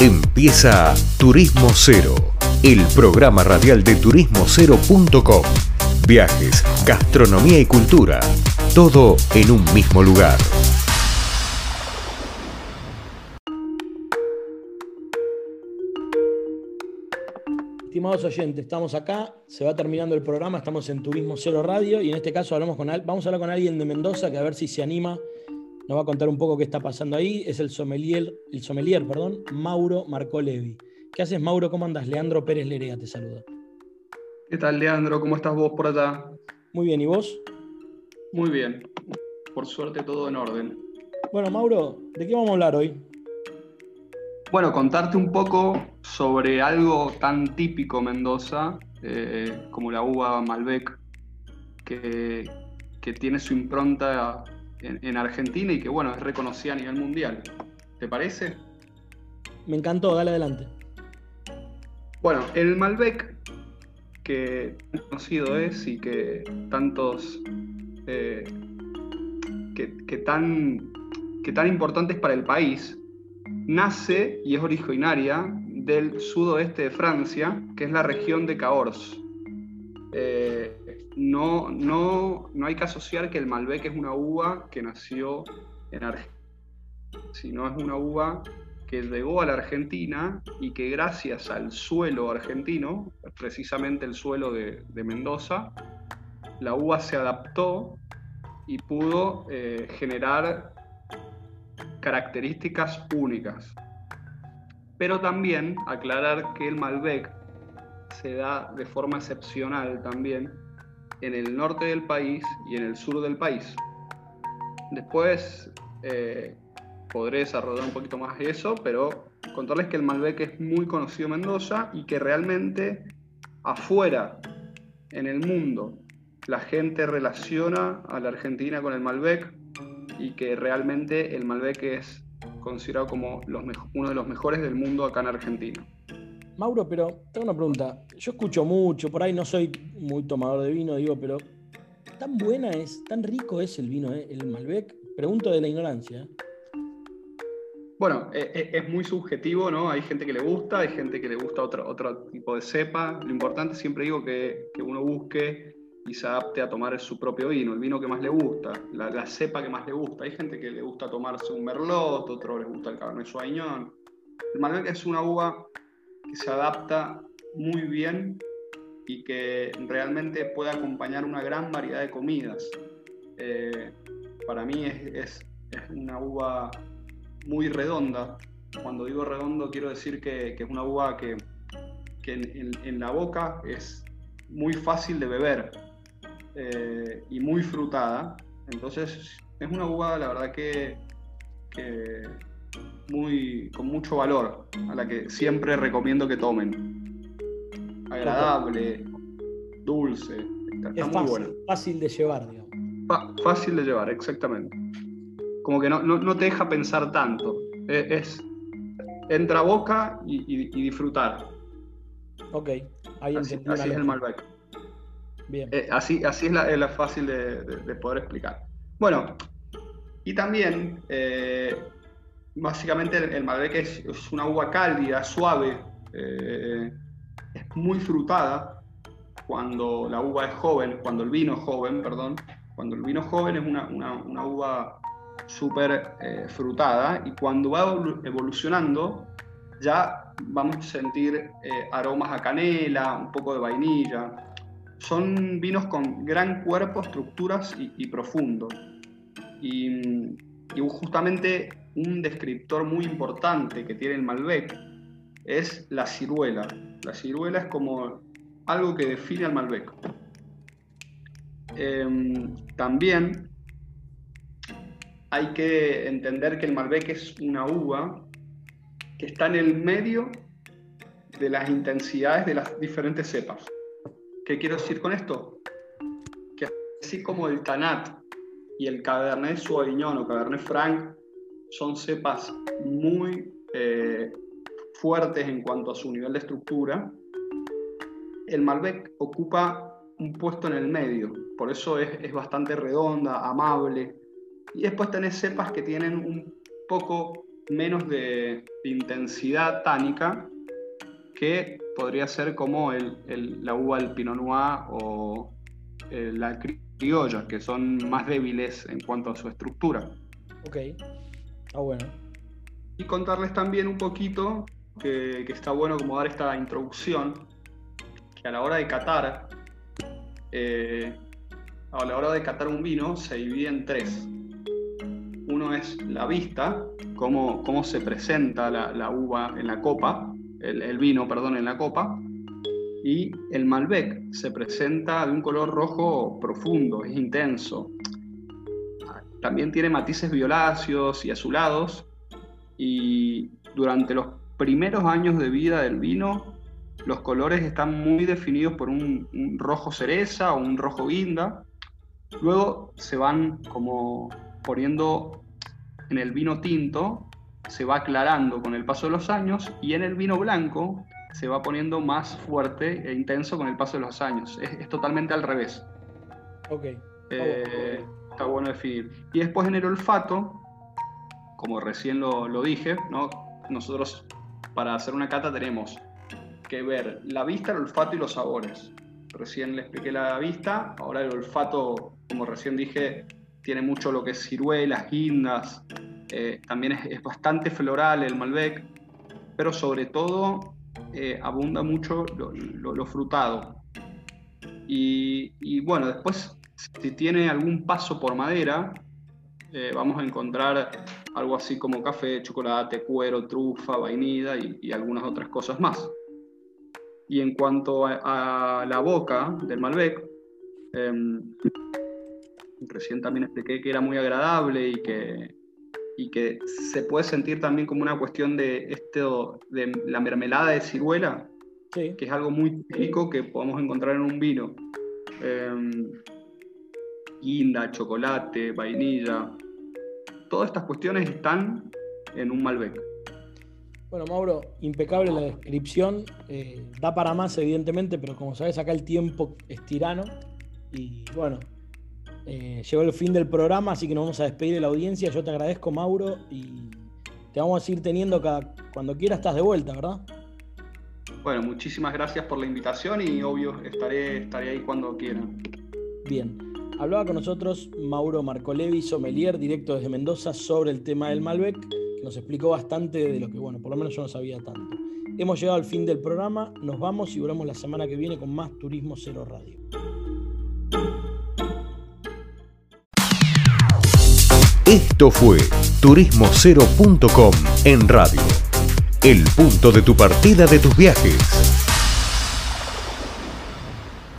Empieza Turismo Cero, el programa radial de turismocero.com. Viajes, gastronomía y cultura, todo en un mismo lugar. Estimados oyentes, estamos acá, se va terminando el programa, estamos en Turismo Cero Radio y en este caso hablamos con, vamos a hablar con alguien de Mendoza que a ver si se anima nos va a contar un poco qué está pasando ahí. Es el sommelier, el sommelier perdón, Mauro Marcolevi. ¿Qué haces, Mauro? ¿Cómo andas? Leandro Pérez Lerea te saluda. ¿Qué tal, Leandro? ¿Cómo estás vos por allá? Muy bien, ¿y vos? Muy bien. Por suerte todo en orden. Bueno, Mauro, ¿de qué vamos a hablar hoy? Bueno, contarte un poco sobre algo tan típico Mendoza eh, como la uva Malbec, que, que tiene su impronta en, Argentina y que bueno, es reconocida a nivel mundial. ¿Te parece? Me encantó, dale adelante. Bueno, el Malbec, que conocido es y que tantos. Eh, que, tan, que tan importante es para el país, nace y es originaria del sudoeste de Francia, que es la región de Cahors. Eh, no, no, no hay que asociar que el Malbec es una uva que nació en Argentina, sino es una uva que llegó a la Argentina y que gracias al suelo argentino, precisamente el suelo de, Mendoza, la uva se adaptó y pudo eh, generar características únicas. Pero también aclarar que el Malbec se da de forma excepcional también en el norte del país y en el sur del país. Después eh, podré desarrollar un poquito más eso, pero contarles que el Malbec es muy conocido en Mendoza y que realmente afuera, en el mundo, la gente relaciona a la Argentina con el Malbec y que realmente el Malbec es considerado como uno de los mejores del mundo acá en Argentina. Mauro, pero tengo una pregunta. Yo escucho mucho, por ahí no soy muy tomador de vino, digo, pero tan buena es, tan rico es el vino, ¿eh? el Malbec. Pregunto de la ignorancia. Bueno, eh, eh, es muy subjetivo, ¿no? Hay gente que le gusta, hay gente que le gusta otro, otro tipo de cepa. Lo importante siempre digo que, que uno busque y se adapte a tomar su propio vino, el vino que más le gusta, la, cepa que más le gusta. Hay gente que le gusta tomarse un merlot, otro le gusta el cabernet sauvignon. El Malbec es una uva se adapta muy bien y que realmente puede acompañar una gran variedad de comidas. Eh, para mí es, una uva muy redonda. Cuando digo redondo quiero decir que, es una uva que, en, la boca es muy fácil de beber eh, y muy frutada. Entonces es una uva, la verdad que muy, con mucho valor, a la que siempre recomiendo que tomen. Agradable, dulce, está, es muy fácil, buena. Fácil de llevar, digamos. fácil de llevar, exactamente. Como que no, te deja pensar tanto. E, es, entra a boca y, disfrutar. Ok, ahí Así, así es el Malbec. Bien. Eh, así, así es la, fácil de, poder explicar. Bueno, y también eh, básicamente el, Malbec es, una uva cálida, suave, eh, es muy frutada cuando la uva es joven, cuando el vino es joven, perdón. Cuando el vino es joven es una, uva súper eh, frutada y cuando va evolucionando ya vamos a sentir eh, aromas a canela, un poco de vainilla. Son vinos con gran cuerpo, estructuras y, profundo. Y, y justamente un descriptor muy importante que tiene el Malbec es la ciruela. La ciruela es como algo que define al Malbec. Em, también hay que entender que el Malbec es una uva que está en el medio de las intensidades de las diferentes cepas. ¿Qué quiero decir con esto? Que así como el Tanat y el Cabernet Sauvignon o Cabernet Franc son cepas muy eh, fuertes en cuanto a su nivel de estructura. El Malbec ocupa un puesto en el medio, por eso es, bastante redonda, amable. Y después tenés cepas que tienen un poco menos de, intensidad tánica que podría ser como el, la uva del Pinot Noir o eh, la criolla, que son más débiles en cuanto a su estructura. Ok, ah bueno. Y contarles también un poquito que, que, está bueno como dar esta introducción, que a la hora de catar, eh, a la hora de catar un vino se divide en tres. Uno es la vista, cómo, cómo se presenta la, uva en la copa, el, vino, perdón, en la copa. Y el Malbec se presenta de un color rojo profundo, es intenso. También tiene matices violáceos y azulados. Y durante los primeros años de vida del vino, los colores están muy definidos por un, un rojo cereza o un rojo guinda. Luego se van como poniendo en el vino tinto, se va aclarando con el paso de los años y en el vino blanco se va poniendo más fuerte e intenso con el paso de los años. Es, totalmente al revés. Ok. Eh, está bueno definir. Y después en el olfato, como recién lo, lo dije, ¿no? nosotros para hacer una cata tenemos que ver la vista, el olfato y los sabores. Recién le expliqué la vista, ahora el olfato, como recién dije, tiene mucho lo que es ciruelas, guindas, eh, también es, bastante floral el Malbec, pero sobre todo eh, abunda mucho lo, frutado. Y, bueno, después, si tiene algún paso por madera, eh, vamos a encontrar algo así como café, chocolate, cuero, trufa, vainilla y, algunas otras cosas más. Y en cuanto a, a la boca del Malbec, em, recién también expliqué que era muy agradable y que, y que se puede sentir también como una cuestión de, esto, de la mermelada de ciruela, que es algo muy rico que podemos encontrar en un vino. Em, guinda, chocolate, vainilla, todas estas cuestiones están en un Malbec. Bueno, Mauro, impecable la descripción. Eh, da para más, evidentemente, pero como sabes, acá el tiempo es tirano. Y bueno, eh, llegó el fin del programa, así que nos vamos a despedir de la audiencia. Yo te agradezco, Mauro, y te vamos a ir teniendo cada, cuando quieras, estás de vuelta, ¿verdad? Bueno, muchísimas gracias por la invitación y obvio estaré, estaré ahí cuando quieran. Bien, hablaba con nosotros Mauro Marcolevi, sommelier, directo desde Mendoza, sobre el tema del Malbec, nos explicó bastante de lo que, bueno, por lo menos yo no sabía tanto. Hemos llegado al fin del programa, nos vamos y volvemos la semana que viene con más Turismo Cero Radio. Esto fue turismocero.com en radio. El punto de tu partida de tus viajes.